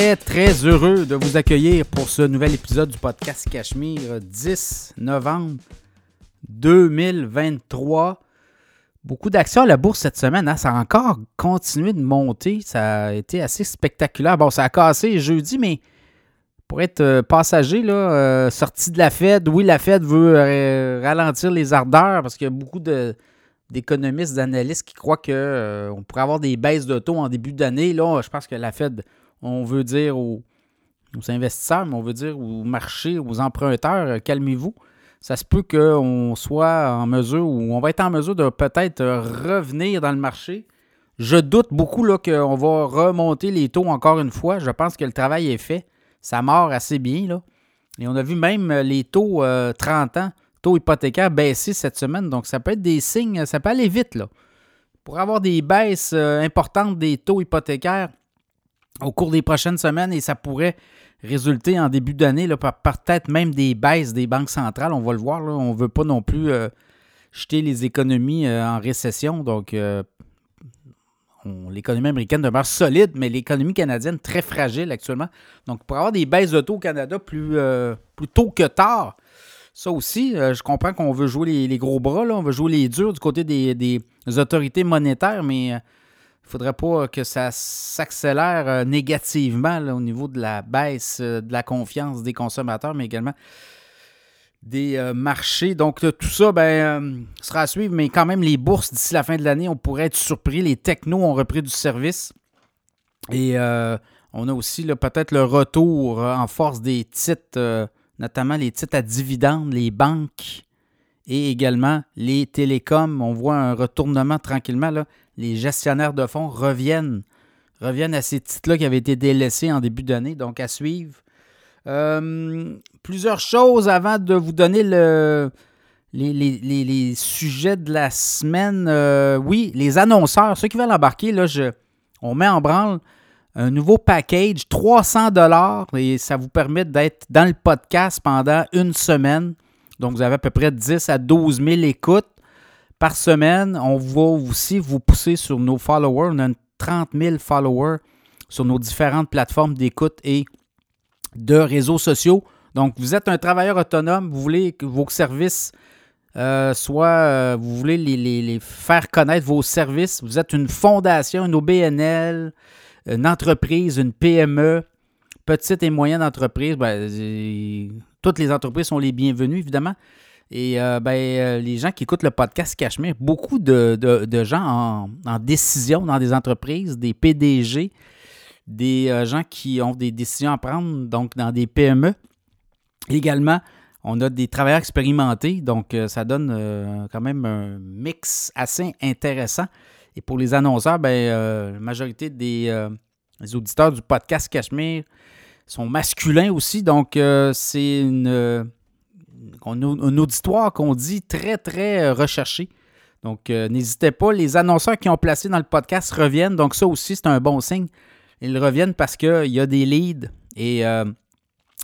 très, heureux de vous accueillir pour ce nouvel épisode du podcast Cachemire, 10 novembre 2023. Beaucoup d'actions à la bourse cette semaine. hein. Ça a encore continué de monter. Ça a été assez spectaculaire. Bon, ça a cassé jeudi, mais pour être euh, passager, là, euh, sorti de la Fed, oui, la Fed veut euh, ralentir les ardeurs parce qu'il y a beaucoup de, d'économistes, d'analystes qui croient qu'on pourrait avoir des baisses de taux en début d'année. Là, je pense que la Fed, on veut dire aux, aux investisseurs, mais on veut dire aux marchés, aux emprunteurs, euh, calmez-vous. Ça se peut qu'on soit en mesure, ou on va être en mesure de peut-être euh, revenir dans le marché. Je doute beaucoup qu'on va remonter les taux encore une fois. Je pense que le travail est fait. Ça mord assez bien. Et on a vu même euh, les taux euh, 30 ans, taux hypothécaires baisser cette semaine. Donc, ça peut être des signes, ça peut aller vite. Pour avoir des baisses importantes des taux hypothécaires au cours des prochaines semaines, et ça pourrait résulter en début d'année par, par peut-être même des baisses des banques centrales. On va le voir. On ne veut pas non plus euh, jeter les économies euh, en récession. Donc, euh, on- l'économie américaine demeure solide, mais l'économie canadienne très fragile actuellement. Donc, pour avoir des baisses de taux au Canada plus, tôt que tard, ça aussi, je comprends qu'on veut jouer les, gros bras, là, on veut jouer les durs du côté des, autorités monétaires, mais faudrait pas que ça s'accélère euh, négativement au niveau de la baisse euh, de la confiance des consommateurs, mais également des euh, marchés. Donc, tout ça ben, sera à suivre, mais quand même, les bourses d'ici la fin de l'année, on pourrait être surpris. Les technos ont repris du service. Et on a aussi peut-être le retour en force des titres, notamment les titres à dividendes, les banques et également les télécoms. On voit un retournement tranquillement. Là. Les gestionnaires de fonds reviennent, reviennent à ces titres-là qui avaient été délaissés en début d'année. Donc, à suivre. Euh, plusieurs choses avant de vous donner le, les, les- les- les sujets de la semaine. Euh, oui, les annonceurs, ceux qui veulent embarquer, là, je, on met en branle un nouveau package, 300 dollars, et ça vous permet d'être dans le podcast pendant une semaine. Donc, vous avez à peu près 10 à 12 000 écoutes par semaine. On va aussi vous pousser sur nos followers. On a une 30 000 followers sur nos différentes plateformes d'écoute et de réseaux sociaux. Donc, vous êtes un travailleur autonome, vous voulez que vos services euh, soient, euh, vous voulez les faire connaître vos services. Vous êtes une fondation, une OBNL, une entreprise, une PME, petite et moyenne entreprise. Ben, toutes les entreprises sont les bienvenues, évidemment. Et euh, ben, euh, les gens qui écoutent le podcast Cachemire, beaucoup de, de- gens en, en décision dans des entreprises, des PDG, des euh, gens qui ont des décisions à prendre, donc dans des PME. Également, on a des travailleurs expérimentés, donc ça donne quand même un mix assez intéressant. Et pour les annonceurs, ben, la majorité des, des auditeurs du podcast Cachemire sont masculins aussi, donc euh, c'est une, euh, auditoire qu'on dit très, très euh, recherché. Donc, n'hésitez pas. Les annonceurs qui ont placé dans le podcast reviennent. Donc, ça aussi, c'est un bon signe. Ils reviennent parce qu'il y a des leads et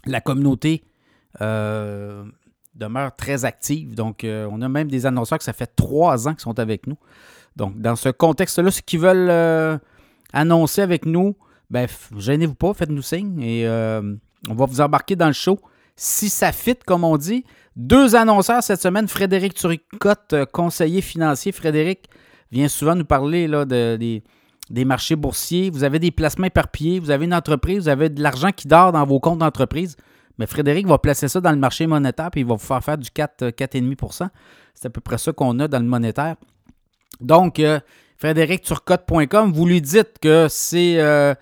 la communauté demeure très active. Donc, on a même des annonceurs que ça fait trois ans qu'ils sont avec nous. Donc, dans ce contexte-là, ceux qui veulent annoncer avec nous, ben, gênez-vous pas, faites-nous signe et euh, on va vous embarquer dans le show. Si ça fit, comme on dit, deux annonceurs cette semaine. Frédéric Turicotte, euh, conseiller financier. Frédéric vient souvent nous parler là, de- des, des marchés boursiers. Vous avez des placements éparpillés, vous avez une entreprise, vous avez de l'argent qui dort dans vos comptes d'entreprise. Mais Frédéric va placer ça dans le marché monétaire puis il va vous faire faire du 4, euh, 4,5% C'est à peu près ça qu'on a dans le monétaire. Donc, euh, frédéricturcotte.com, vous lui dites que c'est euh,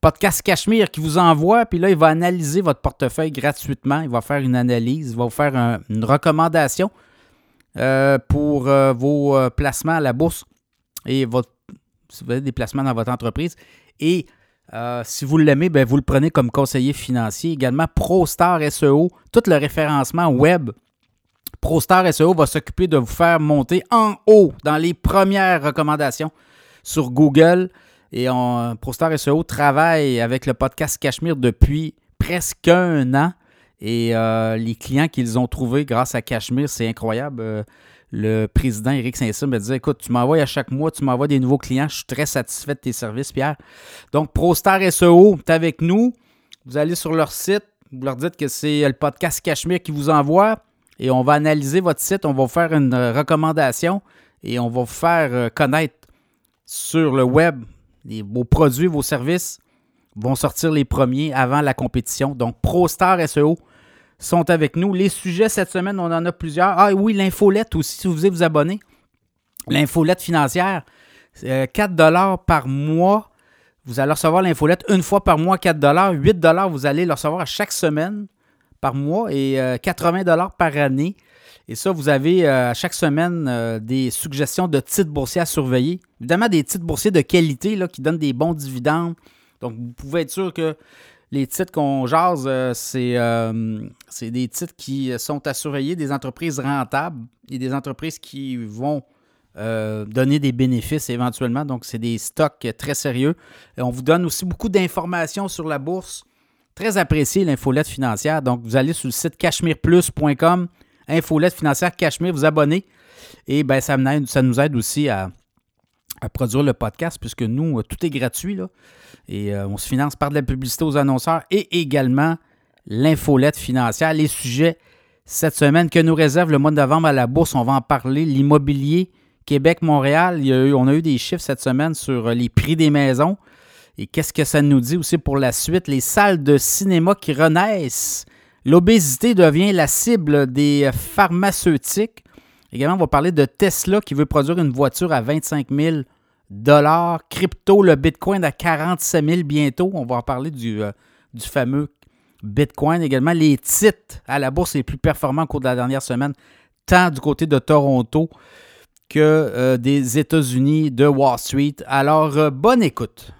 Podcast Cachemire qui vous envoie, puis là, il va analyser votre portefeuille gratuitement. Il va faire une analyse, il va vous faire un- une recommandation euh, pour euh, vos placements à la bourse et votre, si vous avez des placements dans votre entreprise. Et si vous l'aimez, ben, vous le prenez comme conseiller financier. Également, ProStar SEO, tout le référencement web. ProStar SEO va s'occuper de vous faire monter en haut dans les premières recommandations sur Google. Et ProStar SEO travaille avec le podcast Cachemire depuis presque un an. Et euh, les clients qu'ils ont trouvés grâce à Cachemire, c'est incroyable. Euh, le président Éric Saint-Cyr me disait Écoute, tu m'envoies à chaque mois, tu m'envoies des nouveaux clients. Je suis très satisfait de tes services, Pierre. Donc, ProStar SEO, tu avec nous. Vous allez sur leur site, vous leur dites que c'est le podcast Cachemire qui vous envoie et on va analyser votre site, on va vous faire une recommandation et on va vous faire connaître sur le web vos produits, vos services vont sortir les premiers avant la compétition. Donc, ProStar SEO sont avec nous. Les sujets cette semaine, on en a plusieurs. Ah oui, l'infolette aussi, si vous voulez vous abonner. L'infolette financière, 4 euh, par mois. Vous allez recevoir l'infolette une fois par mois, 4 8 vous allez le recevoir à chaque semaine par mois et 80 euh, par année. Et ça, vous avez euh, chaque semaine des suggestions de titres boursiers à surveiller. Évidemment, des titres boursiers de qualité là, qui donnent des bons dividendes. Donc, vous pouvez être sûr que les titres qu'on jase, c'est des titres qui sont à surveiller, des entreprises rentables et des entreprises qui vont euh, donner des bénéfices éventuellement. Donc, c'est des stocks très sérieux. Et on vous donne aussi beaucoup d'informations sur la bourse. Très apprécié l'infolette financière. Donc, vous allez sur le site cachemireplus.com, infolette financière Cachemire, vous abonnez. Et ben, ça, nous aide aussi à, produire le podcast puisque nous, tout est gratuit. Là, et euh, on se finance par de la publicité aux annonceurs et également l'infolette financière. Les sujets cette semaine que nous réserve le mois de novembre à la bourse, on va en parler. L'immobilier Québec-Montréal, on a eu des chiffres cette semaine sur euh, les prix des maisons. Et qu'est-ce que ça nous dit aussi pour la suite? Les salles de cinéma qui renaissent. L'obésité devient la cible des pharmaceutiques. Également, on va parler de Tesla qui veut produire une voiture à 25 000 Crypto, le Bitcoin à 47 000 bientôt. On va en parler du, euh, du fameux Bitcoin. Également, les titres à la bourse les plus performants au cours de la dernière semaine, tant du côté de Toronto que euh, des États-Unis de Wall Street. Alors, euh, bonne écoute.